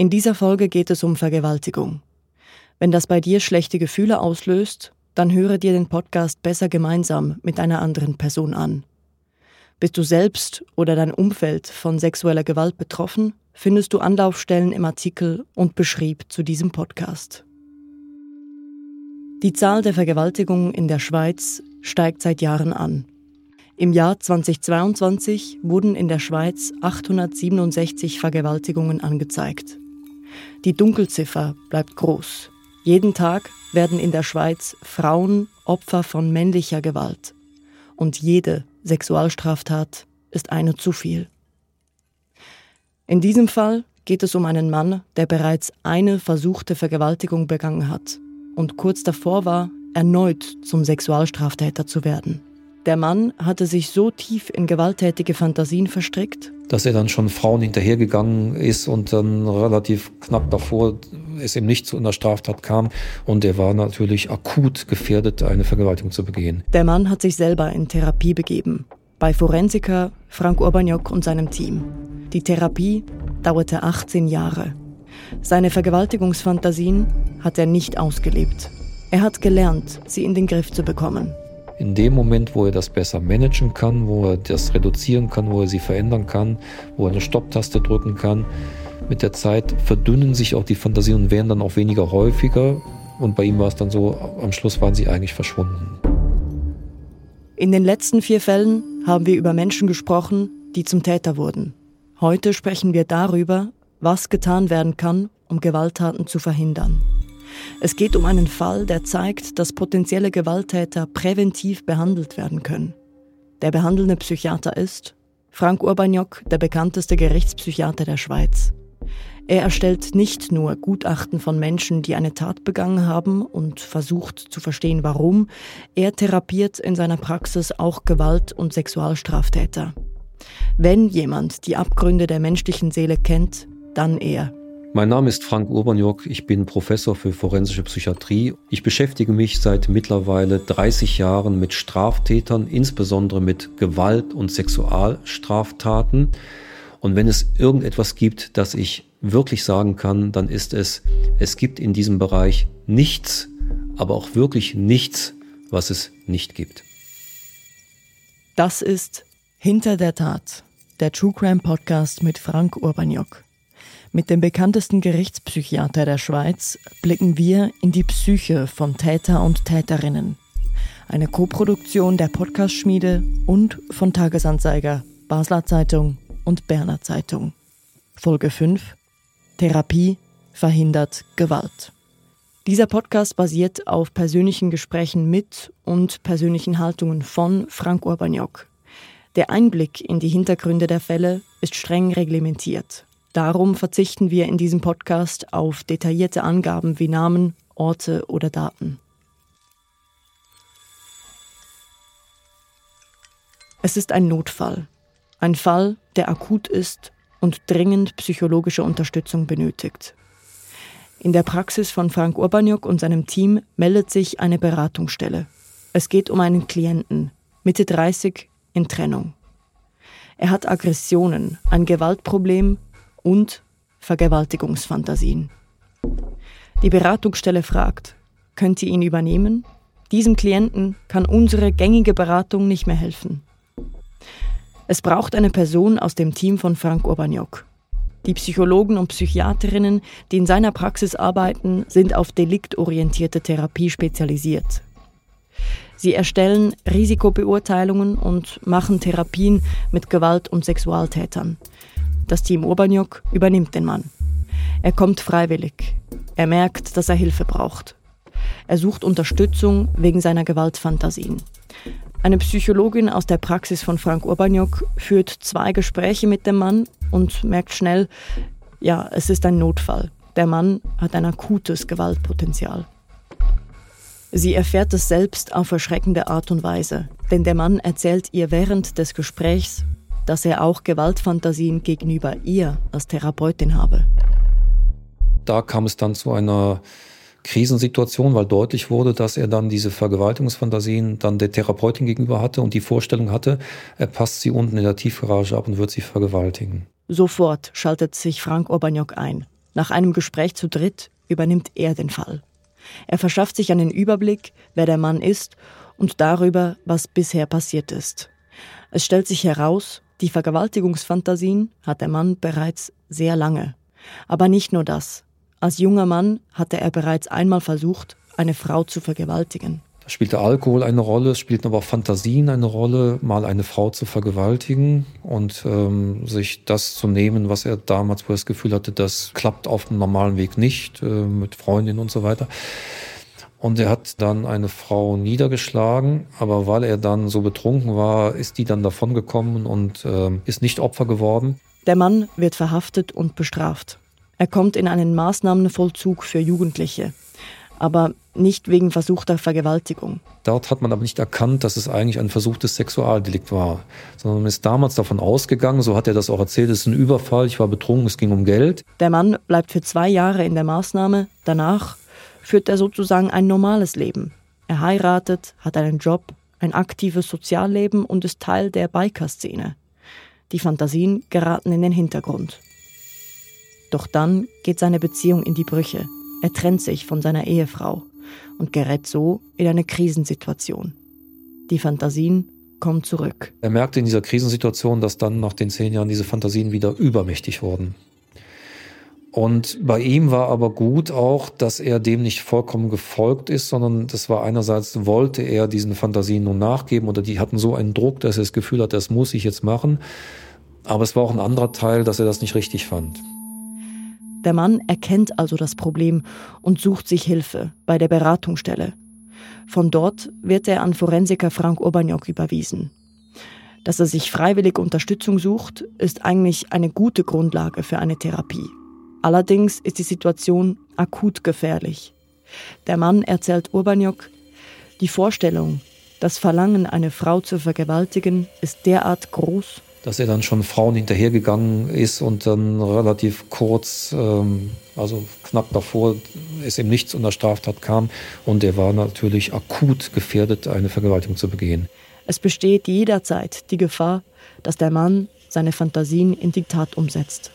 In dieser Folge geht es um Vergewaltigung. Wenn das bei dir schlechte Gefühle auslöst, dann höre dir den Podcast besser gemeinsam mit einer anderen Person an. Bist du selbst oder dein Umfeld von sexueller Gewalt betroffen, findest du Anlaufstellen im Artikel und Beschrieb zu diesem Podcast. Die Zahl der Vergewaltigungen in der Schweiz steigt seit Jahren an. Im Jahr 2022 wurden in der Schweiz 867 Vergewaltigungen angezeigt. Die Dunkelziffer bleibt groß. Jeden Tag werden in der Schweiz Frauen Opfer von männlicher Gewalt. Und jede Sexualstraftat ist eine zu viel. In diesem Fall geht es um einen Mann, der bereits eine versuchte Vergewaltigung begangen hat und kurz davor war, erneut zum Sexualstraftäter zu werden. Der Mann hatte sich so tief in gewalttätige Fantasien verstrickt, dass er dann schon Frauen hinterhergegangen ist und dann relativ knapp davor es eben nicht zu einer Straftat kam und er war natürlich akut gefährdet, eine Vergewaltigung zu begehen. Der Mann hat sich selber in Therapie begeben, bei Forensiker Frank Urbaniok und seinem Team. Die Therapie dauerte 18 Jahre. Seine Vergewaltigungsfantasien hat er nicht ausgelebt. Er hat gelernt, sie in den Griff zu bekommen. In dem Moment, wo er das besser managen kann, wo er das reduzieren kann, wo er sie verändern kann, wo er eine Stopptaste drücken kann, mit der Zeit verdünnen sich auch die Fantasien und werden dann auch weniger häufiger. Und bei ihm war es dann so, am Schluss waren sie eigentlich verschwunden. In den letzten vier Fällen haben wir über Menschen gesprochen, die zum Täter wurden. Heute sprechen wir darüber, was getan werden kann, um Gewalttaten zu verhindern. Es geht um einen Fall, der zeigt, dass potenzielle Gewalttäter präventiv behandelt werden können. Der behandelnde Psychiater ist Frank Urbaniok, der bekannteste Gerichtspsychiater der Schweiz. Er erstellt nicht nur Gutachten von Menschen, die eine Tat begangen haben und versucht zu verstehen, warum, er therapiert in seiner Praxis auch Gewalt- und Sexualstraftäter. Wenn jemand die Abgründe der menschlichen Seele kennt, dann er. Mein Name ist Frank Urbaniok, ich bin Professor für forensische Psychiatrie. Ich beschäftige mich seit mittlerweile 30 Jahren mit Straftätern, insbesondere mit Gewalt- und Sexualstraftaten. Und wenn es irgendetwas gibt, das ich wirklich sagen kann, dann ist es, es gibt in diesem Bereich nichts, aber auch wirklich nichts, was es nicht gibt. Das ist Hinter der Tat, der True Crime Podcast mit Frank Urbaniok. Mit dem bekanntesten Gerichtspsychiater der Schweiz blicken wir in die Psyche von Täter und Täterinnen. Eine Koproduktion der Podcast-Schmiede und von Tagesanzeiger, Basler Zeitung und Berner Zeitung. Folge 5 Therapie verhindert Gewalt. Dieser Podcast basiert auf persönlichen Gesprächen mit und persönlichen Haltungen von Frank Urbaniok. Der Einblick in die Hintergründe der Fälle ist streng reglementiert. Darum verzichten wir in diesem Podcast auf detaillierte Angaben wie Namen, Orte oder Daten. Es ist ein Notfall. Ein Fall, der akut ist und dringend psychologische Unterstützung benötigt. In der Praxis von Frank Urbaniuk und seinem Team meldet sich eine Beratungsstelle. Es geht um einen Klienten, Mitte 30, in Trennung. Er hat Aggressionen, ein Gewaltproblem und Vergewaltigungsfantasien. Die Beratungsstelle fragt, könnt ihr ihn übernehmen? Diesem Klienten kann unsere gängige Beratung nicht mehr helfen. Es braucht eine Person aus dem Team von Frank Urbaniok. Die Psychologen und Psychiaterinnen, die in seiner Praxis arbeiten, sind auf deliktorientierte Therapie spezialisiert. Sie erstellen Risikobeurteilungen und machen Therapien mit Gewalt- und Sexualtätern. Das Team Urbaniok übernimmt den Mann. Er kommt freiwillig. Er merkt, dass er Hilfe braucht. Er sucht Unterstützung wegen seiner Gewaltfantasien. Eine Psychologin aus der Praxis von Frank Urbaniok führt zwei Gespräche mit dem Mann und merkt schnell, ja, es ist ein Notfall. Der Mann hat ein akutes Gewaltpotenzial. Sie erfährt es selbst auf erschreckende Art und Weise, denn der Mann erzählt ihr während des Gesprächs, dass er auch Gewaltfantasien gegenüber ihr als Therapeutin habe. Da kam es dann zu einer Krisensituation, weil deutlich wurde, dass er dann diese Vergewaltigungsfantasien dann der Therapeutin gegenüber hatte und die Vorstellung hatte, er passt sie unten in der Tiefgarage ab und wird sie vergewaltigen. Sofort schaltet sich Frank Urbaniok ein. Nach einem Gespräch zu dritt übernimmt er den Fall. Er verschafft sich einen Überblick, wer der Mann ist und darüber, was bisher passiert ist. Es stellt sich heraus, die Vergewaltigungsfantasien hat der Mann bereits sehr lange. Aber nicht nur das. Als junger Mann hatte er bereits einmal versucht, eine Frau zu vergewaltigen. Da spielte Alkohol eine Rolle, es spielten aber auch Fantasien eine Rolle, mal eine Frau zu vergewaltigen und ähm, sich das zu nehmen, was er damals, wo er das Gefühl hatte, das klappt auf dem normalen Weg nicht, äh, mit Freundinnen und so weiter. Und er hat dann eine Frau niedergeschlagen, aber weil er dann so betrunken war, ist die dann davongekommen und äh, ist nicht Opfer geworden. Der Mann wird verhaftet und bestraft. Er kommt in einen Maßnahmenvollzug für Jugendliche, aber nicht wegen versuchter Vergewaltigung. Dort hat man aber nicht erkannt, dass es eigentlich ein versuchtes Sexualdelikt war, sondern man ist damals davon ausgegangen, so hat er das auch erzählt, es ist ein Überfall, ich war betrunken, es ging um Geld. Der Mann bleibt für zwei Jahre in der Maßnahme, danach führt er sozusagen ein normales Leben. Er heiratet, hat einen Job, ein aktives Sozialleben und ist Teil der Biker-Szene. Die Fantasien geraten in den Hintergrund. Doch dann geht seine Beziehung in die Brüche. Er trennt sich von seiner Ehefrau und gerät so in eine Krisensituation. Die Fantasien kommen zurück. Er merkte in dieser Krisensituation, dass dann nach den zehn Jahren diese Fantasien wieder übermächtig wurden. Und bei ihm war aber gut auch, dass er dem nicht vollkommen gefolgt ist, sondern das war einerseits, wollte er diesen Fantasien nun nachgeben oder die hatten so einen Druck, dass er das Gefühl hat, das muss ich jetzt machen. Aber es war auch ein anderer Teil, dass er das nicht richtig fand. Der Mann erkennt also das Problem und sucht sich Hilfe bei der Beratungsstelle. Von dort wird er an Forensiker Frank Urbaniok überwiesen. Dass er sich freiwillig Unterstützung sucht, ist eigentlich eine gute Grundlage für eine Therapie. Allerdings ist die Situation akut gefährlich. Der Mann erzählt Urbaniok, die Vorstellung, das Verlangen, eine Frau zu vergewaltigen, ist derart groß, dass er dann schon Frauen hinterhergegangen ist und dann relativ kurz, ähm, also knapp davor, es ihm nichts unter Straftat kam und er war natürlich akut gefährdet, eine Vergewaltigung zu begehen. Es besteht jederzeit die Gefahr, dass der Mann seine Fantasien in die Tat umsetzt.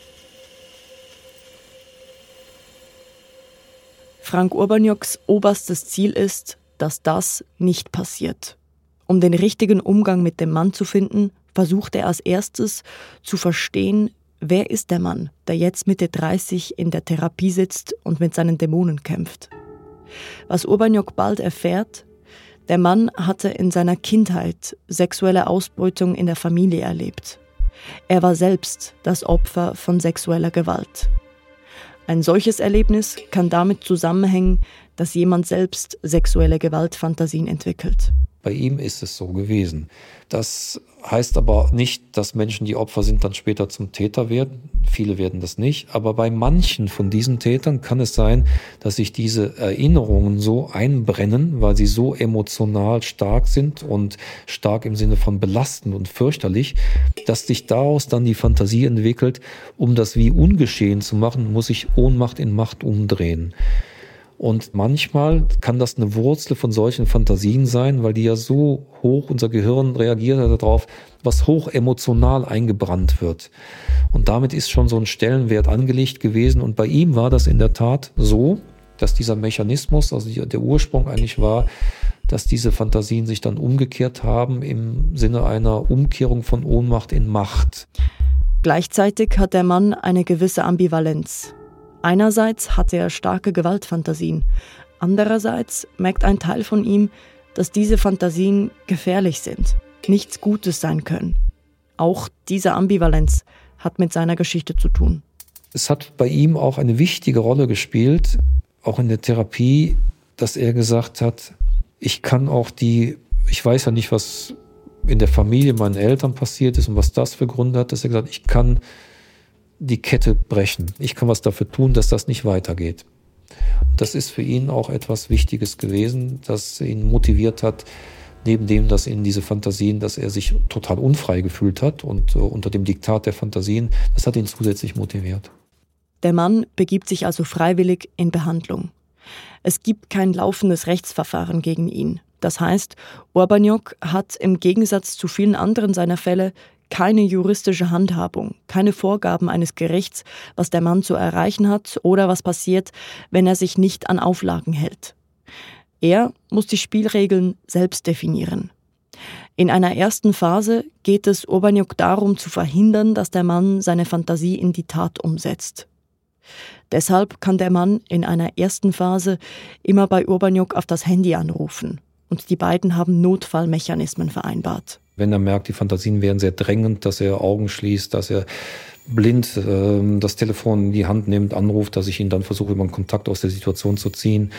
Frank Urbaniuks oberstes Ziel ist, dass das nicht passiert. Um den richtigen Umgang mit dem Mann zu finden, versucht er als erstes zu verstehen, wer ist der Mann, der jetzt Mitte 30 in der Therapie sitzt und mit seinen Dämonen kämpft. Was Urbaniok bald erfährt, der Mann hatte in seiner Kindheit sexuelle Ausbeutung in der Familie erlebt. Er war selbst das Opfer von sexueller Gewalt. Ein solches Erlebnis kann damit zusammenhängen, dass jemand selbst sexuelle Gewaltfantasien entwickelt. Bei ihm ist es so gewesen. Das heißt aber nicht, dass Menschen, die Opfer sind, dann später zum Täter werden. Viele werden das nicht. Aber bei manchen von diesen Tätern kann es sein, dass sich diese Erinnerungen so einbrennen, weil sie so emotional stark sind und stark im Sinne von belastend und fürchterlich, dass sich daraus dann die Fantasie entwickelt, um das wie ungeschehen zu machen, muss ich Ohnmacht in Macht umdrehen. Und manchmal kann das eine Wurzel von solchen Fantasien sein, weil die ja so hoch, unser Gehirn reagiert darauf, was hoch emotional eingebrannt wird. Und damit ist schon so ein Stellenwert angelegt gewesen. Und bei ihm war das in der Tat so, dass dieser Mechanismus, also der Ursprung eigentlich war, dass diese Fantasien sich dann umgekehrt haben im Sinne einer Umkehrung von Ohnmacht in Macht. Gleichzeitig hat der Mann eine gewisse Ambivalenz. Einerseits hatte er starke Gewaltfantasien, andererseits merkt ein Teil von ihm, dass diese Fantasien gefährlich sind, nichts Gutes sein können. Auch diese Ambivalenz hat mit seiner Geschichte zu tun. Es hat bei ihm auch eine wichtige Rolle gespielt, auch in der Therapie, dass er gesagt hat, ich kann auch die, ich weiß ja nicht, was in der Familie meinen Eltern passiert ist und was das für Gründe hat, dass er gesagt hat, ich kann die Kette brechen. Ich kann was dafür tun, dass das nicht weitergeht. Das ist für ihn auch etwas Wichtiges gewesen, das ihn motiviert hat, neben dem, dass in diese Fantasien, dass er sich total unfrei gefühlt hat und äh, unter dem Diktat der Fantasien, das hat ihn zusätzlich motiviert. Der Mann begibt sich also freiwillig in Behandlung. Es gibt kein laufendes Rechtsverfahren gegen ihn. Das heißt, Urbaniok hat im Gegensatz zu vielen anderen seiner Fälle keine juristische Handhabung, keine Vorgaben eines Gerichts, was der Mann zu erreichen hat oder was passiert, wenn er sich nicht an Auflagen hält. Er muss die Spielregeln selbst definieren. In einer ersten Phase geht es Urbaniuk darum zu verhindern, dass der Mann seine Fantasie in die Tat umsetzt. Deshalb kann der Mann in einer ersten Phase immer bei Urbaniuk auf das Handy anrufen und die beiden haben Notfallmechanismen vereinbart. Wenn er merkt, die Fantasien wären sehr drängend, dass er Augen schließt, dass er blind äh, das Telefon in die Hand nimmt, anruft, dass ich ihn dann versuche, über einen Kontakt aus der Situation zu ziehen.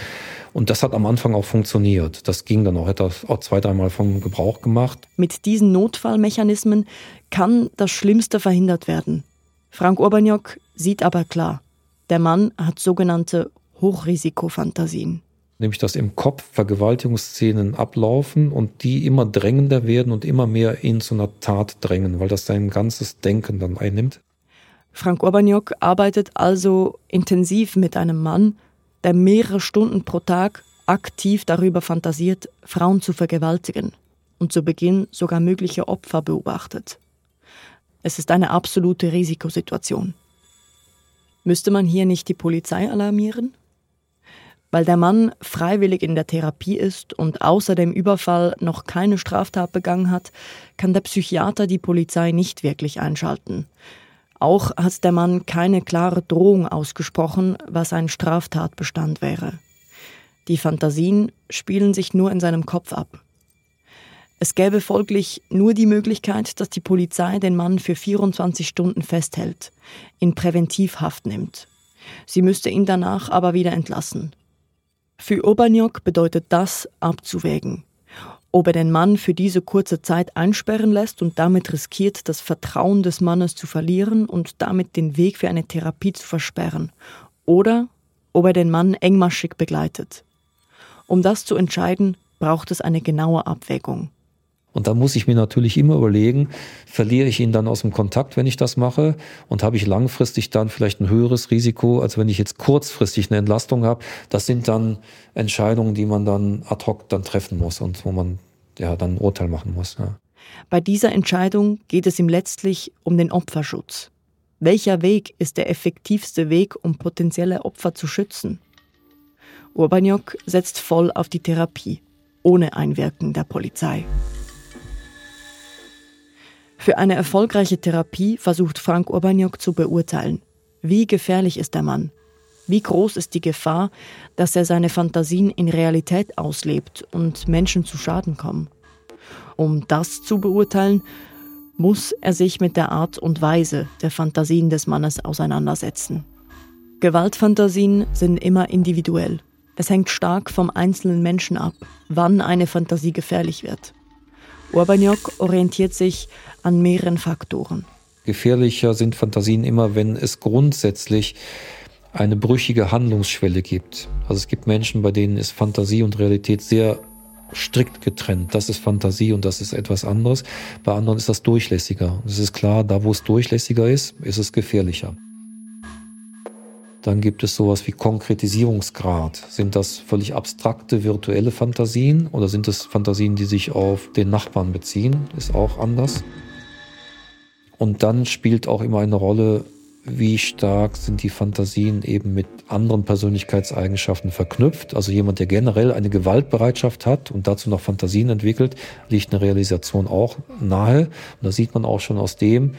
Und das hat am Anfang auch funktioniert. Das ging dann auch, hätte auch zwei, dreimal von Gebrauch gemacht. Mit diesen Notfallmechanismen kann das Schlimmste verhindert werden. Frank Urbaniok sieht aber klar, der Mann hat sogenannte Hochrisikofantasien nämlich dass im Kopf Vergewaltigungsszenen ablaufen und die immer drängender werden und immer mehr ihn zu einer Tat drängen, weil das sein ganzes Denken dann einnimmt. Frank Urbaniok arbeitet also intensiv mit einem Mann, der mehrere Stunden pro Tag aktiv darüber fantasiert, Frauen zu vergewaltigen und zu Beginn sogar mögliche Opfer beobachtet. Es ist eine absolute Risikosituation. Müsste man hier nicht die Polizei alarmieren? Weil der Mann freiwillig in der Therapie ist und außer dem Überfall noch keine Straftat begangen hat, kann der Psychiater die Polizei nicht wirklich einschalten. Auch hat der Mann keine klare Drohung ausgesprochen, was ein Straftatbestand wäre. Die Fantasien spielen sich nur in seinem Kopf ab. Es gäbe folglich nur die Möglichkeit, dass die Polizei den Mann für 24 Stunden festhält, in Präventivhaft nimmt. Sie müsste ihn danach aber wieder entlassen. Für Urbaniok bedeutet das abzuwägen. Ob er den Mann für diese kurze Zeit einsperren lässt und damit riskiert, das Vertrauen des Mannes zu verlieren und damit den Weg für eine Therapie zu versperren. Oder ob er den Mann engmaschig begleitet. Um das zu entscheiden, braucht es eine genaue Abwägung. Und da muss ich mir natürlich immer überlegen, verliere ich ihn dann aus dem Kontakt, wenn ich das mache? Und habe ich langfristig dann vielleicht ein höheres Risiko, als wenn ich jetzt kurzfristig eine Entlastung habe? Das sind dann Entscheidungen, die man dann ad hoc dann treffen muss und wo man ja dann ein Urteil machen muss. Ja. Bei dieser Entscheidung geht es ihm letztlich um den Opferschutz. Welcher Weg ist der effektivste Weg, um potenzielle Opfer zu schützen? Urbaniok setzt voll auf die Therapie, ohne Einwirken der Polizei. Für eine erfolgreiche Therapie versucht Frank Urbaniok zu beurteilen, wie gefährlich ist der Mann, wie groß ist die Gefahr, dass er seine Fantasien in Realität auslebt und Menschen zu Schaden kommen. Um das zu beurteilen, muss er sich mit der Art und Weise der Fantasien des Mannes auseinandersetzen. Gewaltfantasien sind immer individuell. Es hängt stark vom einzelnen Menschen ab, wann eine Fantasie gefährlich wird. Urbaniok orientiert sich an mehreren Faktoren. Gefährlicher sind Fantasien immer, wenn es grundsätzlich eine brüchige Handlungsschwelle gibt. Also es gibt Menschen, bei denen ist Fantasie und Realität sehr strikt getrennt. Das ist Fantasie und das ist etwas anderes. Bei anderen ist das durchlässiger. Es ist klar, da wo es durchlässiger ist, ist es gefährlicher. Dann gibt es sowas wie Konkretisierungsgrad. Sind das völlig abstrakte virtuelle Fantasien oder sind es Fantasien, die sich auf den Nachbarn beziehen? Ist auch anders. Und dann spielt auch immer eine Rolle, wie stark sind die Fantasien eben mit anderen Persönlichkeitseigenschaften verknüpft. Also jemand, der generell eine Gewaltbereitschaft hat und dazu noch Fantasien entwickelt, liegt eine Realisation auch nahe. Und da sieht man auch schon aus dem,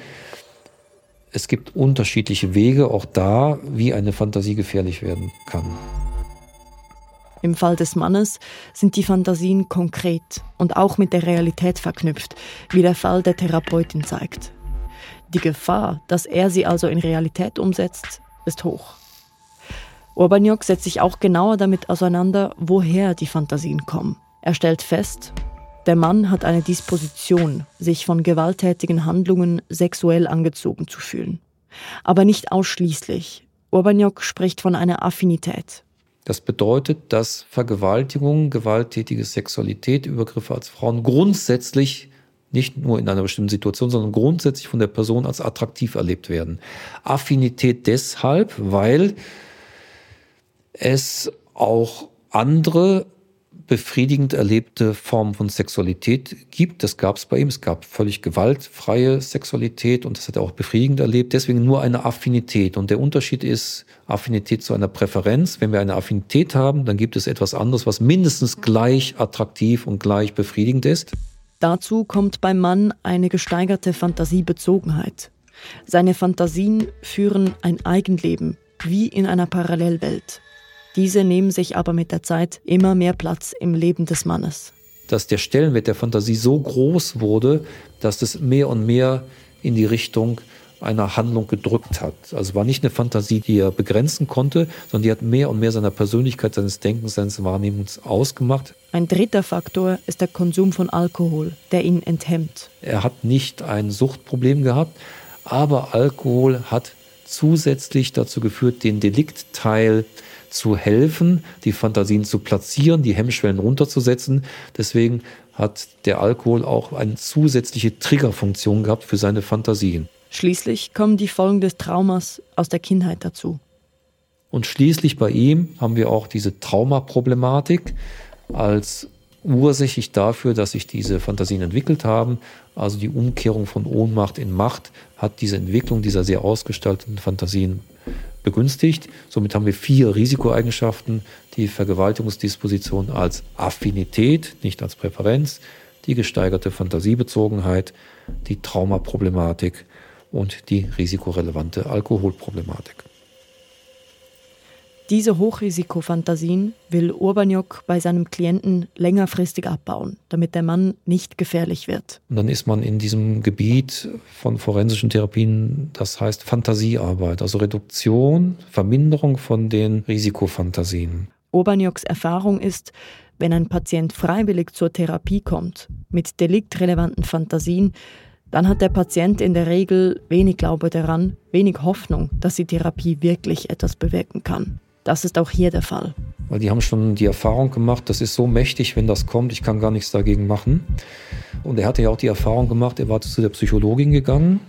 es gibt unterschiedliche Wege, auch da, wie eine Fantasie gefährlich werden kann. Im Fall des Mannes sind die Fantasien konkret und auch mit der Realität verknüpft, wie der Fall der Therapeutin zeigt. Die Gefahr, dass er sie also in Realität umsetzt, ist hoch. Urbaniok setzt sich auch genauer damit auseinander, woher die Fantasien kommen. Er stellt fest, der Mann hat eine Disposition, sich von gewalttätigen Handlungen sexuell angezogen zu fühlen. Aber nicht ausschließlich. Urbaniok spricht von einer Affinität. Das bedeutet, dass Vergewaltigung, gewalttätige Sexualität, Übergriffe als Frauen grundsätzlich nicht nur in einer bestimmten Situation, sondern grundsätzlich von der Person als attraktiv erlebt werden. Affinität deshalb, weil es auch andere unbefriedigend erlebte Formen von Sexualität gibt. Das gab es bei ihm. Es gab völlig gewaltfreie Sexualität und das hat er auch befriedigend erlebt. Deswegen nur eine Affinität. Und der Unterschied ist Affinität zu einer Präferenz. Wenn wir eine Affinität haben, dann gibt es etwas anderes, was mindestens gleich attraktiv und gleich befriedigend ist. Dazu kommt beim Mann eine gesteigerte Fantasiebezogenheit. Seine Fantasien führen ein Eigenleben, wie in einer Parallelwelt. Diese nehmen sich aber mit der Zeit immer mehr Platz im Leben des Mannes. Dass der Stellenwert der Fantasie so groß wurde, dass es mehr und mehr in die Richtung einer Handlung gedrückt hat. Also war nicht eine Fantasie, die er begrenzen konnte, sondern die hat mehr und mehr seiner Persönlichkeit, seines Denkens, seines Wahrnehmens ausgemacht. Ein dritter Faktor ist der Konsum von Alkohol, der ihn enthemmt. Er hat nicht ein Suchtproblem gehabt, aber Alkohol hat zusätzlich dazu geführt, den Deliktteil zu helfen, die Fantasien zu platzieren, die Hemmschwellen runterzusetzen. Deswegen hat der Alkohol auch eine zusätzliche Triggerfunktion gehabt für seine Fantasien. Schließlich kommen die Folgen des Traumas aus der Kindheit dazu. Und schließlich bei ihm haben wir auch diese Traumaproblematik als ursächlich dafür, dass sich diese Fantasien entwickelt haben. Also die Umkehrung von Ohnmacht in Macht hat diese Entwicklung dieser sehr ausgestalteten Fantasien begünstigt. Somit haben wir vier Risikoeigenschaften. Die Vergewaltigungsdisposition als Affinität, nicht als Präferenz, die gesteigerte Fantasiebezogenheit, die Traumaproblematik und die risikorelevante Alkoholproblematik. Diese Hochrisikofantasien will Urbaniok bei seinem Klienten längerfristig abbauen, damit der Mann nicht gefährlich wird. Und dann ist man in diesem Gebiet von forensischen Therapien, das heißt Fantasiearbeit, also Reduktion, Verminderung von den Risikofantasien. Urbanioks Erfahrung ist, wenn ein Patient freiwillig zur Therapie kommt, mit deliktrelevanten Fantasien, dann hat der Patient in der Regel wenig Glaube daran, wenig Hoffnung, dass die Therapie wirklich etwas bewirken kann. Das ist auch hier der Fall. Weil die haben schon die Erfahrung gemacht, das ist so mächtig, wenn das kommt, ich kann gar nichts dagegen machen. Und er hatte ja auch die Erfahrung gemacht, er war zu der Psychologin gegangen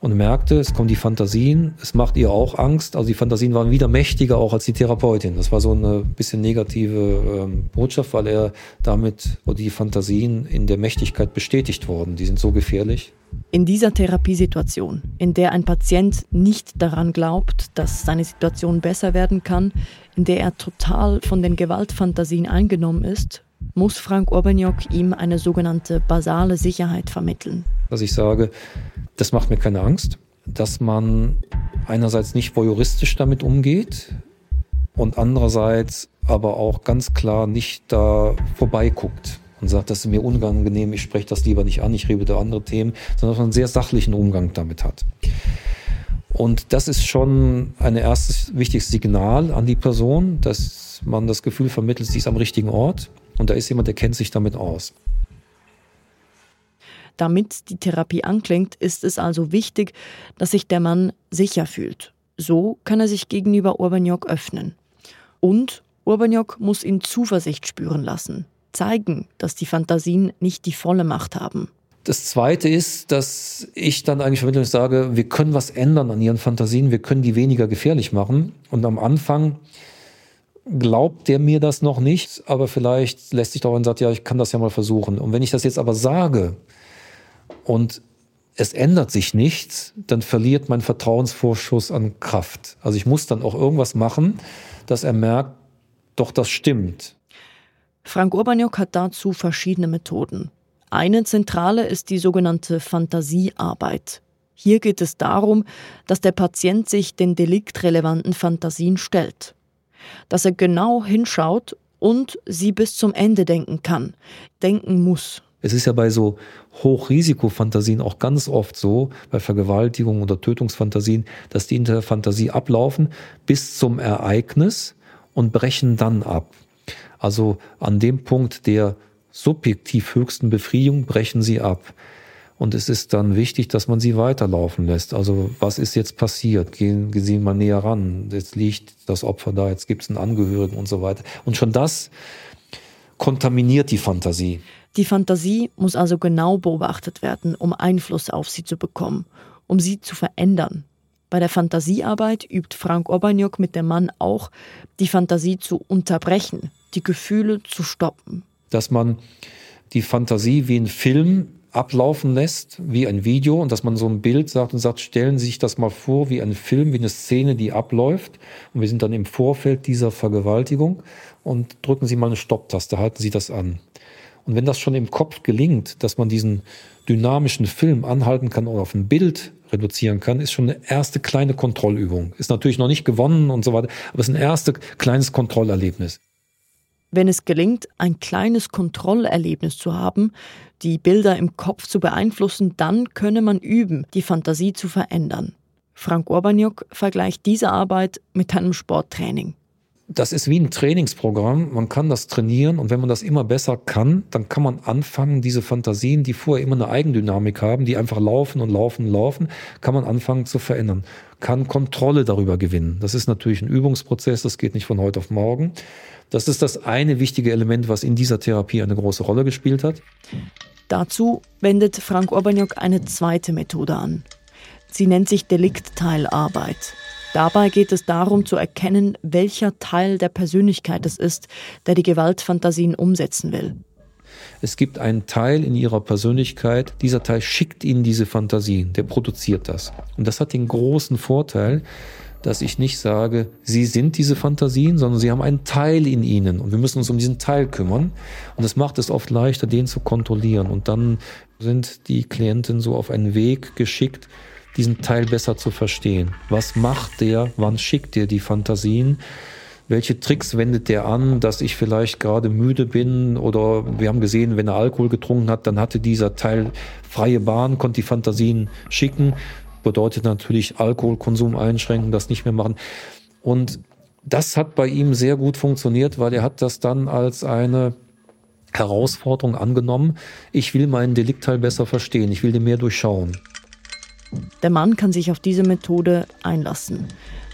und merkte, es kommen die Fantasien, es macht ihr auch Angst. Also die Fantasien waren wieder mächtiger auch als die Therapeutin. Das war so eine bisschen negative ähm, Botschaft, weil er damit, die Fantasien in der Mächtigkeit bestätigt wurden. Die sind so gefährlich. In dieser Therapiesituation, in der ein Patient nicht daran glaubt, dass seine Situation besser werden kann, in der er total von den Gewaltfantasien eingenommen ist, muss Frank Urbaniok ihm eine sogenannte basale Sicherheit vermitteln. Dass ich sage, das macht mir keine Angst, dass man einerseits nicht voyeuristisch damit umgeht und andererseits aber auch ganz klar nicht da vorbeiguckt und sagt, das ist mir unangenehm, ich spreche das lieber nicht an, ich rede über andere Themen, sondern dass man einen sehr sachlichen Umgang damit hat. Und das ist schon ein erstes wichtiges Signal an die Person, dass man das Gefühl vermittelt, sie ist am richtigen Ort und da ist jemand, der kennt sich damit aus. Damit die Therapie anklingt, ist es also wichtig, dass sich der Mann sicher fühlt. So kann er sich gegenüber Urbaniok öffnen. Und Urbaniok muss ihn Zuversicht spüren lassen zeigen, dass die Fantasien nicht die volle Macht haben. Das Zweite ist, dass ich dann eigentlich vermitteln sage, wir können was ändern an ihren Fantasien, wir können die weniger gefährlich machen. Und am Anfang glaubt der mir das noch nicht, aber vielleicht lässt sich doch und sagt, ja, ich kann das ja mal versuchen. Und wenn ich das jetzt aber sage und es ändert sich nichts, dann verliert mein Vertrauensvorschuss an Kraft. Also ich muss dann auch irgendwas machen, dass er merkt, doch das stimmt. Frank Urbaniok hat dazu verschiedene Methoden. Eine zentrale ist die sogenannte Fantasiearbeit. Hier geht es darum, dass der Patient sich den deliktrelevanten Fantasien stellt. Dass er genau hinschaut und sie bis zum Ende denken kann, denken muss. Es ist ja bei so Hochrisikofantasien auch ganz oft so, bei Vergewaltigung oder Tötungsfantasien, dass die in der Fantasie ablaufen bis zum Ereignis und brechen dann ab. Also an dem Punkt der subjektiv höchsten Befriedigung brechen sie ab. Und es ist dann wichtig, dass man sie weiterlaufen lässt. Also was ist jetzt passiert? Gehen, gehen Sie mal näher ran. Jetzt liegt das Opfer da, jetzt gibt es einen Angehörigen und so weiter. Und schon das kontaminiert die Fantasie. Die Fantasie muss also genau beobachtet werden, um Einfluss auf sie zu bekommen, um sie zu verändern. Bei der Fantasiearbeit übt Frank Urbaniok mit dem Mann auch, die Fantasie zu unterbrechen, die Gefühle zu stoppen. dass man die Fantasie wie ein Film ablaufen lässt, wie ein Video und dass man so ein Bild sagt und sagt, stellen Sie sich das mal vor wie ein Film, wie eine Szene, die abläuft und wir sind dann im Vorfeld dieser Vergewaltigung und drücken Sie mal eine Stopptaste, halten Sie das an. Und wenn das schon im Kopf gelingt, dass man diesen dynamischen Film anhalten kann oder auf ein Bild reduzieren kann, ist schon eine erste kleine Kontrollübung. Ist natürlich noch nicht gewonnen und so weiter, aber es ist ein erstes kleines Kontrollerlebnis. Wenn es gelingt, ein kleines Kontrollerlebnis zu haben, die Bilder im Kopf zu beeinflussen, dann könne man üben, die Fantasie zu verändern. Frank Urbaniuk vergleicht diese Arbeit mit einem Sporttraining das ist wie ein Trainingsprogramm. Man kann das trainieren und wenn man das immer besser kann, dann kann man anfangen, diese Fantasien, die vorher immer eine Eigendynamik haben, die einfach laufen und laufen und laufen, kann man anfangen zu verändern. Kann Kontrolle darüber gewinnen. Das ist natürlich ein Übungsprozess, das geht nicht von heute auf morgen. Das ist das eine wichtige Element, was in dieser Therapie eine große Rolle gespielt hat. Dazu wendet Frank Urbaniok eine zweite Methode an. Sie nennt sich Deliktteilarbeit. Dabei geht es darum zu erkennen, welcher Teil der Persönlichkeit es ist, der die Gewaltfantasien umsetzen will. Es gibt einen Teil in ihrer Persönlichkeit, dieser Teil schickt ihnen diese Fantasien, der produziert das. Und das hat den großen Vorteil, dass ich nicht sage, sie sind diese Fantasien, sondern sie haben einen Teil in ihnen und wir müssen uns um diesen Teil kümmern. Und das macht es oft leichter, den zu kontrollieren. Und dann sind die Klienten so auf einen Weg geschickt, diesen Teil besser zu verstehen. Was macht der? Wann schickt der die Fantasien? Welche Tricks wendet der an, dass ich vielleicht gerade müde bin oder wir haben gesehen, wenn er Alkohol getrunken hat, dann hatte dieser Teil freie Bahn, konnte die Fantasien schicken. Bedeutet natürlich Alkoholkonsum einschränken, das nicht mehr machen. Und das hat bei ihm sehr gut funktioniert, weil er hat das dann als eine Herausforderung angenommen. Ich will meinen Deliktteil besser verstehen, ich will den mehr durchschauen. Der Mann kann sich auf diese Methode einlassen,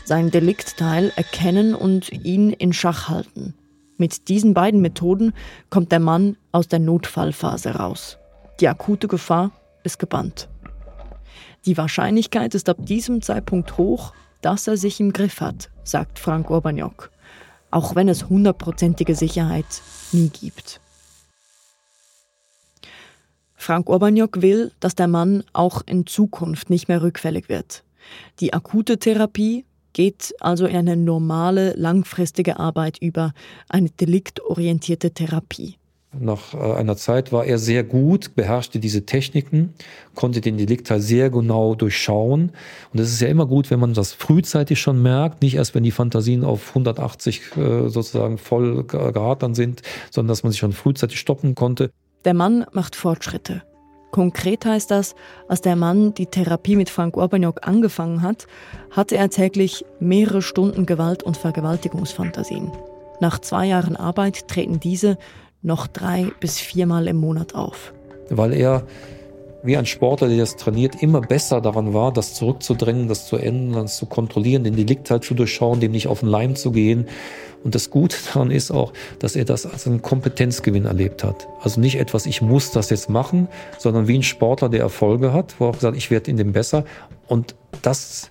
seinen Deliktteil erkennen und ihn in Schach halten. Mit diesen beiden Methoden kommt der Mann aus der Notfallphase raus. Die akute Gefahr ist gebannt. Die Wahrscheinlichkeit ist ab diesem Zeitpunkt hoch, dass er sich im Griff hat, sagt Frank Urbaniok, auch wenn es hundertprozentige Sicherheit nie gibt. Frank Urbaniok will, dass der Mann auch in Zukunft nicht mehr rückfällig wird. Die akute Therapie geht also in eine normale, langfristige Arbeit über, eine deliktorientierte Therapie. Nach äh, einer Zeit war er sehr gut, beherrschte diese Techniken, konnte den Deliktteil sehr genau durchschauen. Und es ist ja immer gut, wenn man das frühzeitig schon merkt, nicht erst, wenn die Fantasien auf 180 äh, sozusagen voll geradert sind, sondern dass man sich schon frühzeitig stoppen konnte. Der Mann macht Fortschritte. Konkret heißt das, als der Mann die Therapie mit Frank Urbaniok angefangen hat, hatte er täglich mehrere Stunden Gewalt- und Vergewaltigungsfantasien. Nach zwei Jahren Arbeit treten diese noch drei bis viermal im Monat auf. Weil er wie ein Sportler, der das trainiert, immer besser daran war, das zurückzudrängen, das zu ändern, das zu kontrollieren, den Delikt halt zu durchschauen, dem nicht auf den Leim zu gehen. Und das Gute daran ist auch, dass er das als einen Kompetenzgewinn erlebt hat. Also nicht etwas, ich muss das jetzt machen, sondern wie ein Sportler, der Erfolge hat, wo er auch sagt, ich werde in dem besser. Und das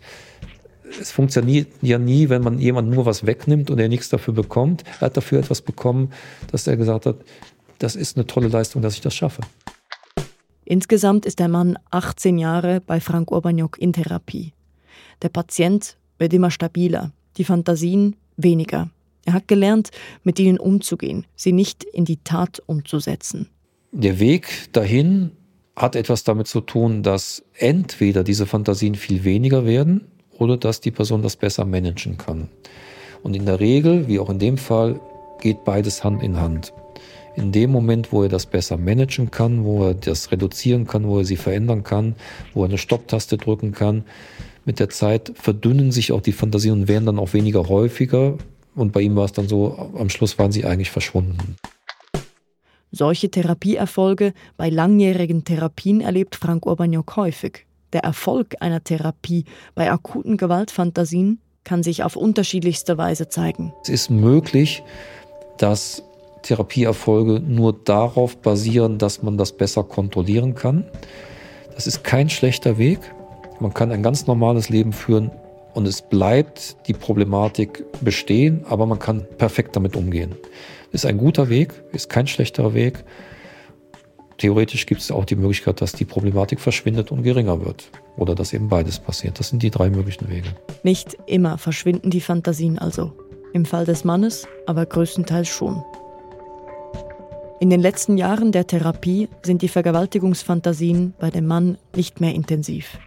es funktioniert ja nie, wenn man jemand nur was wegnimmt und er nichts dafür bekommt. Er hat dafür etwas bekommen, dass er gesagt hat, das ist eine tolle Leistung, dass ich das schaffe. Insgesamt ist der Mann 18 Jahre bei Frank Urbaniok in Therapie. Der Patient wird immer stabiler, die Fantasien weniger. Er hat gelernt, mit ihnen umzugehen, sie nicht in die Tat umzusetzen. Der Weg dahin hat etwas damit zu tun, dass entweder diese Fantasien viel weniger werden oder dass die Person das besser managen kann. Und in der Regel, wie auch in dem Fall, geht beides Hand in Hand in dem Moment, wo er das besser managen kann, wo er das reduzieren kann, wo er sie verändern kann, wo er eine Stopptaste drücken kann, mit der Zeit verdünnen sich auch die Fantasien und werden dann auch weniger häufiger. Und bei ihm war es dann so, am Schluss waren sie eigentlich verschwunden. Solche Therapieerfolge bei langjährigen Therapien erlebt Frank Urbaniok häufig. Der Erfolg einer Therapie bei akuten Gewaltfantasien kann sich auf unterschiedlichste Weise zeigen. Es ist möglich, dass Therapieerfolge nur darauf basieren, dass man das besser kontrollieren kann. Das ist kein schlechter Weg. Man kann ein ganz normales Leben führen, und es bleibt die Problematik bestehen, aber man kann perfekt damit umgehen. Ist ein guter Weg, ist kein schlechterer Weg. Theoretisch gibt es auch die Möglichkeit, dass die Problematik verschwindet und geringer wird. Oder dass eben beides passiert. Das sind die drei möglichen Wege. Nicht immer verschwinden die Fantasien also. Im Fall des Mannes aber größtenteils schon. In den letzten Jahren der Therapie sind die Vergewaltigungsfantasien bei dem Mann nicht mehr intensiv.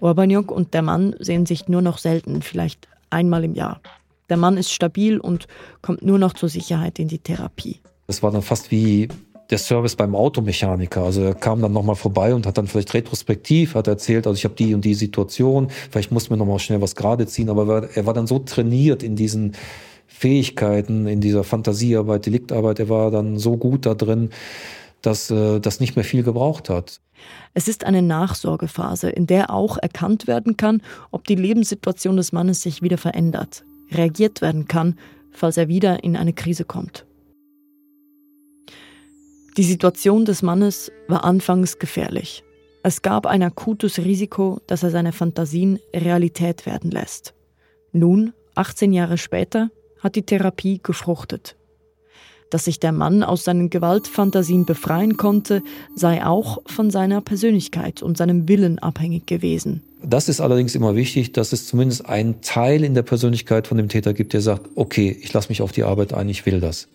Urbaniok und der Mann sehen sich nur noch selten, vielleicht einmal im Jahr. Der Mann ist stabil und kommt nur noch zur Sicherheit in die Therapie. Es war dann fast wie der Service beim Automechaniker. Also er kam dann nochmal vorbei und hat dann vielleicht retrospektiv, hat erzählt, also ich habe die und die Situation, vielleicht muss mir nochmal schnell was gerade ziehen, aber er war dann so trainiert in diesen Fähigkeiten, in dieser Fantasiearbeit, Deliktarbeit, er war dann so gut da drin, dass äh, das nicht mehr viel gebraucht hat. Es ist eine Nachsorgephase, in der auch erkannt werden kann, ob die Lebenssituation des Mannes sich wieder verändert, reagiert werden kann, falls er wieder in eine Krise kommt. Die Situation des Mannes war anfangs gefährlich. Es gab ein akutes Risiko, dass er seine Fantasien Realität werden lässt. Nun, 18 Jahre später, hat die Therapie gefruchtet. Dass sich der Mann aus seinen Gewaltfantasien befreien konnte, sei auch von seiner Persönlichkeit und seinem Willen abhängig gewesen. Das ist allerdings immer wichtig, dass es zumindest einen Teil in der Persönlichkeit von dem Täter gibt, der sagt, okay, ich lasse mich auf die Arbeit ein, ich will das.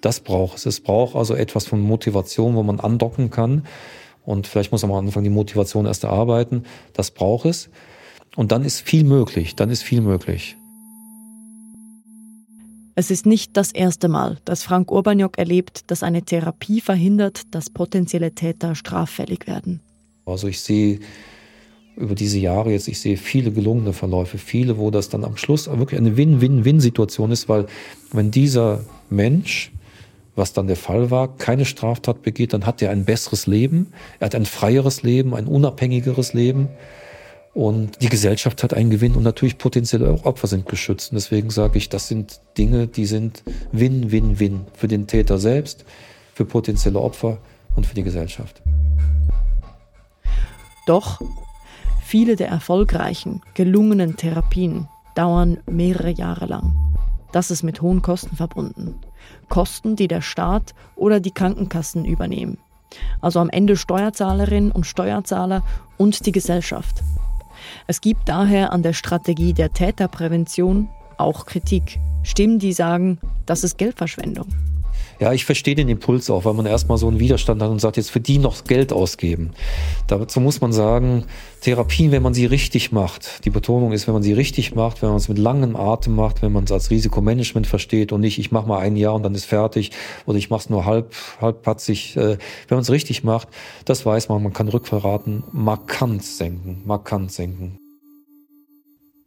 Das braucht es. Es braucht also etwas von Motivation, wo man andocken kann. Und vielleicht muss man am Anfang die Motivation erst erarbeiten. Das braucht es. Und dann ist viel möglich. Dann ist viel möglich. Es ist nicht das erste Mal, dass Frank Urbaniok erlebt, dass eine Therapie verhindert, dass potenzielle Täter straffällig werden. Also ich sehe über diese Jahre jetzt, ich sehe viele gelungene Verläufe, viele, wo das dann am Schluss wirklich eine Win-Win-Win-Situation ist, weil wenn dieser Mensch, was dann der Fall war, keine Straftat begeht, dann hat er ein besseres Leben, er hat ein freieres Leben, ein unabhängigeres Leben. Und die Gesellschaft hat einen Gewinn und natürlich potenzielle Opfer sind geschützt. Und deswegen sage ich, das sind Dinge, die sind Win-Win-Win für den Täter selbst, für potenzielle Opfer und für die Gesellschaft. Doch viele der erfolgreichen, gelungenen Therapien dauern mehrere Jahre lang. Das ist mit hohen Kosten verbunden. Kosten, die der Staat oder die Krankenkassen übernehmen. Also am Ende Steuerzahlerinnen und Steuerzahler und die Gesellschaft. Es gibt daher an der Strategie der Täterprävention auch Kritik. Stimmen, die sagen, das ist Geldverschwendung. Ja, ich verstehe den Impuls auch, weil man erstmal so einen Widerstand hat und sagt, jetzt für die noch Geld ausgeben. Dazu muss man sagen, Therapien, wenn man sie richtig macht, die Betonung ist, wenn man sie richtig macht, wenn man es mit langem Atem macht, wenn man es als Risikomanagement versteht und nicht, ich mache mal ein Jahr und dann ist fertig oder ich mache es nur halb, halbpatzig. Äh, wenn man es richtig macht, das weiß man, man kann Rückverraten markant senken, markant senken.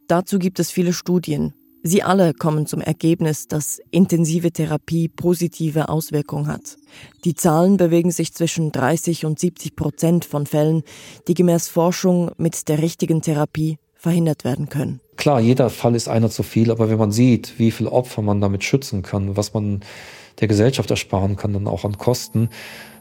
Dazu gibt es viele Studien. Sie alle kommen zum Ergebnis, dass intensive Therapie positive Auswirkungen hat. Die Zahlen bewegen sich zwischen 30 und 70 Prozent von Fällen, die gemäß Forschung mit der richtigen Therapie verhindert werden können. Klar, jeder Fall ist einer zu viel, aber wenn man sieht, wie viele Opfer man damit schützen kann, was man der Gesellschaft ersparen kann, dann auch an Kosten,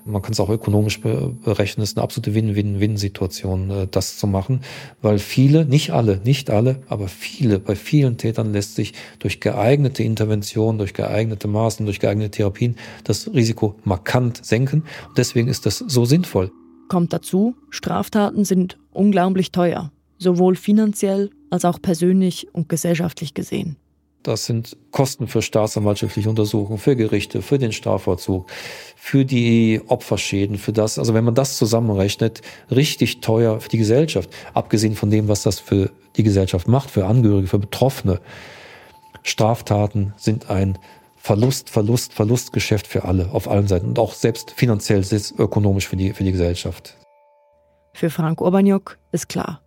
man kann es auch ökonomisch berechnen, ist eine absolute Win-Win-Win-Situation, äh, das zu machen, weil viele, nicht alle, nicht alle, aber viele, bei vielen Tätern lässt sich durch geeignete Interventionen, durch geeignete Maßnahmen, durch geeignete Therapien das Risiko markant senken. Und deswegen ist das so sinnvoll. Kommt dazu, Straftaten sind unglaublich teuer, sowohl finanziell als auch persönlich und gesellschaftlich gesehen. Das sind Kosten für staatsanwaltschaftliche Untersuchungen, für Gerichte, für den Strafvollzug, für die Opferschäden, für das. Also wenn man das zusammenrechnet, richtig teuer für die Gesellschaft. Abgesehen von dem, was das für die Gesellschaft macht, für Angehörige, für Betroffene. Straftaten sind ein Verlust, Verlust, Verlustgeschäft für alle, auf allen Seiten. Und auch selbst finanziell, ökonomisch für die, für die Gesellschaft. Für Frank Urbaniok ist klar,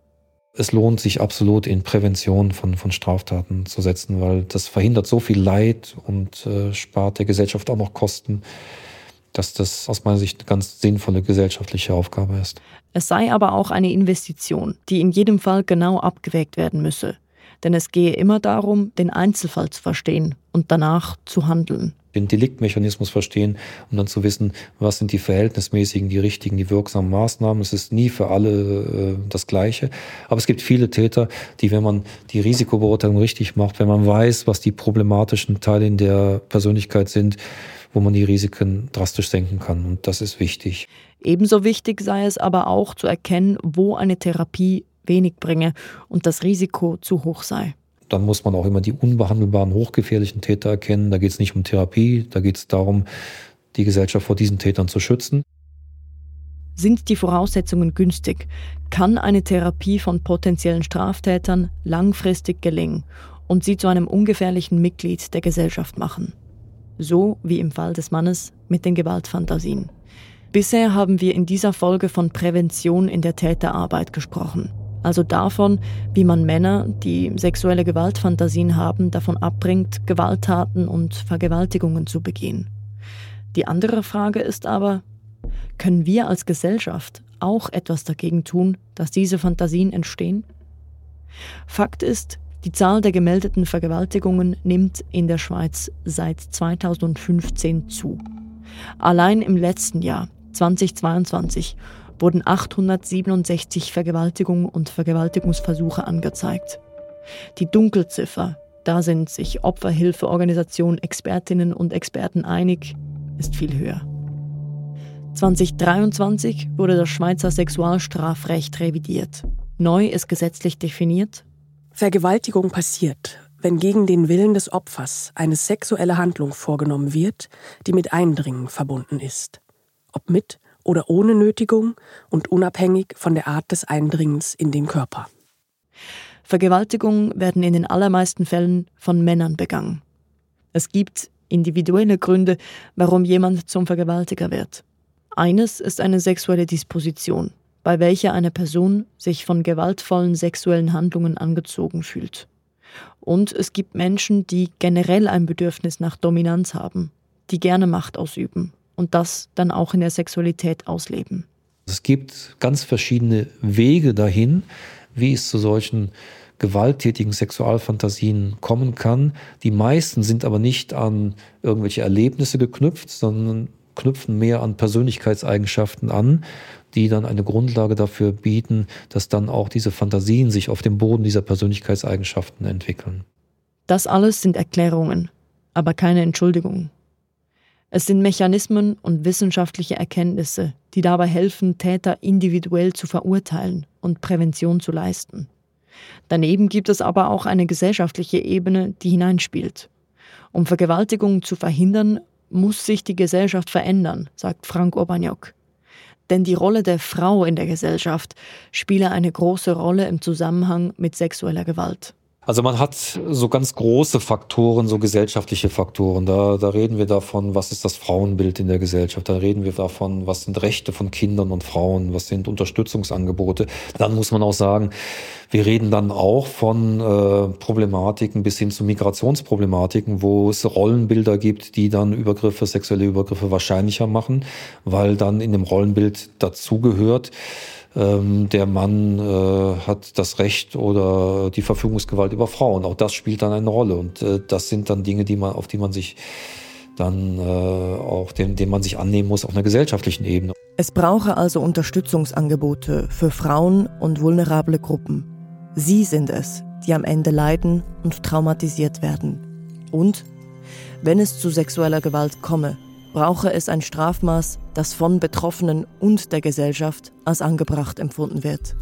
es lohnt sich absolut in Prävention von, von Straftaten zu setzen, weil das verhindert so viel Leid und äh, spart der Gesellschaft auch noch Kosten, dass das aus meiner Sicht eine ganz sinnvolle gesellschaftliche Aufgabe ist. Es sei aber auch eine Investition, die in jedem Fall genau abgewägt werden müsse. Denn es gehe immer darum, den Einzelfall zu verstehen und danach zu handeln. Den Deliktmechanismus verstehen, um dann zu wissen, was sind die verhältnismäßigen, die richtigen, die wirksamen Maßnahmen. Es ist nie für alle äh, das Gleiche. Aber es gibt viele Täter, die, wenn man die Risikobeurteilung richtig macht, wenn man weiß, was die problematischen Teile in der Persönlichkeit sind, wo man die Risiken drastisch senken kann. Und das ist wichtig. Ebenso wichtig sei es aber auch zu erkennen, wo eine Therapie wenig bringe und das Risiko zu hoch sei. Dann muss man auch immer die unbehandelbaren, hochgefährlichen Täter erkennen. Da geht es nicht um Therapie, da geht es darum, die Gesellschaft vor diesen Tätern zu schützen. Sind die Voraussetzungen günstig, kann eine Therapie von potenziellen Straftätern langfristig gelingen und sie zu einem ungefährlichen Mitglied der Gesellschaft machen. So wie im Fall des Mannes mit den Gewaltfantasien. Bisher haben wir in dieser Folge von Prävention in der Täterarbeit gesprochen. Also davon, wie man Männer, die sexuelle Gewaltfantasien haben, davon abbringt, Gewalttaten und Vergewaltigungen zu begehen. Die andere Frage ist aber, können wir als Gesellschaft auch etwas dagegen tun, dass diese Fantasien entstehen? Fakt ist, die Zahl der gemeldeten Vergewaltigungen nimmt in der Schweiz seit 2015 zu. Allein im letzten Jahr 2022 wurden 867 Vergewaltigungen und Vergewaltigungsversuche angezeigt. Die Dunkelziffer, da sind sich Opferhilfeorganisationen, Expertinnen und Experten einig, ist viel höher. 2023 wurde das Schweizer Sexualstrafrecht revidiert. Neu ist gesetzlich definiert. Vergewaltigung passiert, wenn gegen den Willen des Opfers eine sexuelle Handlung vorgenommen wird, die mit Eindringen verbunden ist ob mit oder ohne Nötigung und unabhängig von der Art des Eindringens in den Körper. Vergewaltigungen werden in den allermeisten Fällen von Männern begangen. Es gibt individuelle Gründe, warum jemand zum Vergewaltiger wird. Eines ist eine sexuelle Disposition, bei welcher eine Person sich von gewaltvollen sexuellen Handlungen angezogen fühlt. Und es gibt Menschen, die generell ein Bedürfnis nach Dominanz haben, die gerne Macht ausüben und das dann auch in der Sexualität ausleben. Es gibt ganz verschiedene Wege dahin, wie es zu solchen gewalttätigen Sexualfantasien kommen kann. Die meisten sind aber nicht an irgendwelche Erlebnisse geknüpft, sondern knüpfen mehr an Persönlichkeitseigenschaften an, die dann eine Grundlage dafür bieten, dass dann auch diese Fantasien sich auf dem Boden dieser Persönlichkeitseigenschaften entwickeln. Das alles sind Erklärungen, aber keine Entschuldigungen. Es sind Mechanismen und wissenschaftliche Erkenntnisse, die dabei helfen, Täter individuell zu verurteilen und Prävention zu leisten. Daneben gibt es aber auch eine gesellschaftliche Ebene, die hineinspielt. Um Vergewaltigungen zu verhindern, muss sich die Gesellschaft verändern, sagt Frank Urbaniok. Denn die Rolle der Frau in der Gesellschaft spiele eine große Rolle im Zusammenhang mit sexueller Gewalt. Also man hat so ganz große Faktoren, so gesellschaftliche Faktoren. Da, da reden wir davon, was ist das Frauenbild in der Gesellschaft. Da reden wir davon, was sind Rechte von Kindern und Frauen, was sind Unterstützungsangebote. Dann muss man auch sagen, wir reden dann auch von äh, Problematiken bis hin zu Migrationsproblematiken, wo es Rollenbilder gibt, die dann Übergriffe, sexuelle Übergriffe wahrscheinlicher machen, weil dann in dem Rollenbild dazugehört, ähm, der Mann äh, hat das Recht oder die Verfügungsgewalt über Frauen. Auch das spielt dann eine Rolle. Und äh, das sind dann Dinge, die man, auf die man sich dann äh, auch dem, dem man sich annehmen muss auf einer gesellschaftlichen Ebene. Es brauche also Unterstützungsangebote für Frauen und vulnerable Gruppen. Sie sind es, die am Ende leiden und traumatisiert werden. Und wenn es zu sexueller Gewalt komme, brauche es ein Strafmaß, das von Betroffenen und der Gesellschaft als angebracht empfunden wird.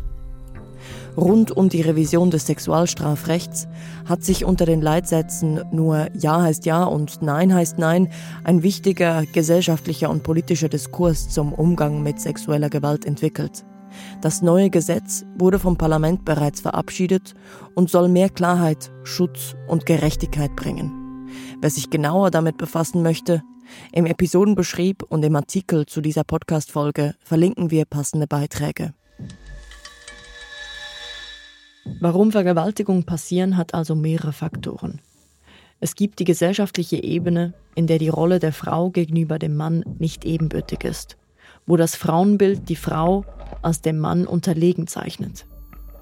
Rund um die Revision des Sexualstrafrechts hat sich unter den Leitsätzen nur Ja heißt Ja und Nein heißt Nein ein wichtiger gesellschaftlicher und politischer Diskurs zum Umgang mit sexueller Gewalt entwickelt. Das neue Gesetz wurde vom Parlament bereits verabschiedet und soll mehr Klarheit, Schutz und Gerechtigkeit bringen. Wer sich genauer damit befassen möchte, im Episodenbeschrieb und im Artikel zu dieser Podcast-Folge verlinken wir passende Beiträge. Warum Vergewaltigungen passieren, hat also mehrere Faktoren. Es gibt die gesellschaftliche Ebene, in der die Rolle der Frau gegenüber dem Mann nicht ebenbürtig ist, wo das Frauenbild die Frau als dem Mann unterlegen zeichnet.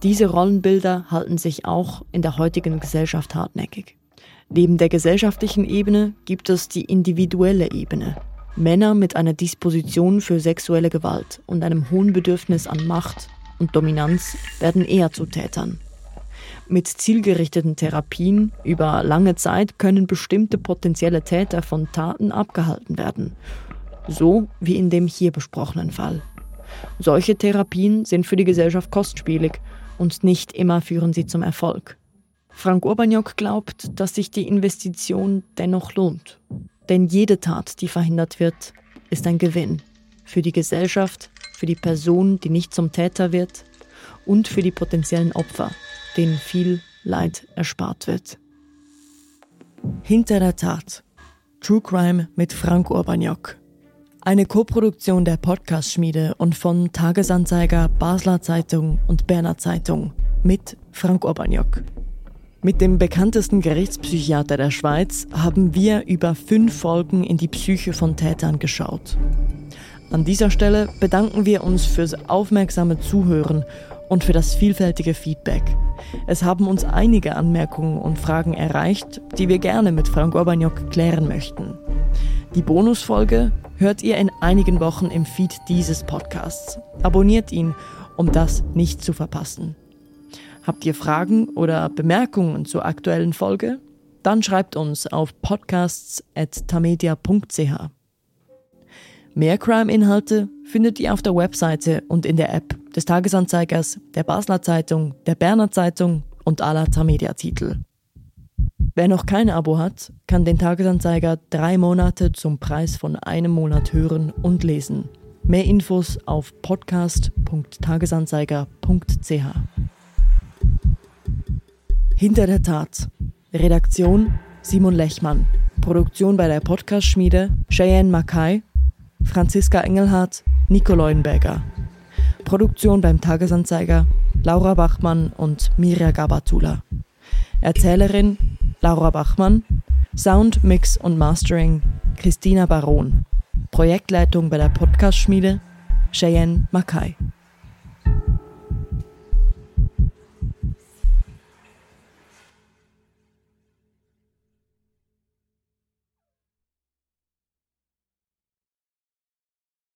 Diese Rollenbilder halten sich auch in der heutigen Gesellschaft hartnäckig. Neben der gesellschaftlichen Ebene gibt es die individuelle Ebene. Männer mit einer Disposition für sexuelle Gewalt und einem hohen Bedürfnis an Macht und Dominanz werden eher zu Tätern. Mit zielgerichteten Therapien über lange Zeit können bestimmte potenzielle Täter von Taten abgehalten werden. So wie in dem hier besprochenen Fall. Solche Therapien sind für die Gesellschaft kostspielig und nicht immer führen sie zum Erfolg. Frank Urbaniok glaubt, dass sich die Investition dennoch lohnt. Denn jede Tat, die verhindert wird, ist ein Gewinn. Für die Gesellschaft, für die Person, die nicht zum Täter wird und für die potenziellen Opfer, denen viel Leid erspart wird. Hinter der Tat. True Crime mit Frank Urbaniok. Eine Koproduktion der Podcast-Schmiede und von Tagesanzeiger, Basler Zeitung und Berner Zeitung mit Frank Urbaniok. Mit dem bekanntesten Gerichtspsychiater der Schweiz haben wir über fünf Folgen in die Psyche von Tätern geschaut. An dieser Stelle bedanken wir uns fürs aufmerksame Zuhören und für das vielfältige Feedback. Es haben uns einige Anmerkungen und Fragen erreicht, die wir gerne mit Frank Urbaniok klären möchten. Die Bonusfolge hört ihr in einigen Wochen im Feed dieses Podcasts. Abonniert ihn, um das nicht zu verpassen. Habt ihr Fragen oder Bemerkungen zur aktuellen Folge? Dann schreibt uns auf podcasts.tamedia.ch. Mehr Crime-Inhalte findet ihr auf der Webseite und in der App des Tagesanzeigers, der Basler Zeitung, der Berner Zeitung und aller Tamedia-Titel. Wer noch kein Abo hat, kann den Tagesanzeiger drei Monate zum Preis von einem Monat hören und lesen. Mehr Infos auf podcast.tagesanzeiger.ch. Hinter der Tat. Redaktion Simon Lechmann. Produktion bei der Podcast-Schmiede Cheyenne Mackay, Franziska Engelhardt, Nico Leuenberger. Produktion beim Tagesanzeiger Laura Bachmann und Mirja Gabatula. Erzählerin Laura Bachmann. Sound, Mix und Mastering Christina Baron. Projektleitung bei der Podcast-Schmiede Cheyenne Mackay.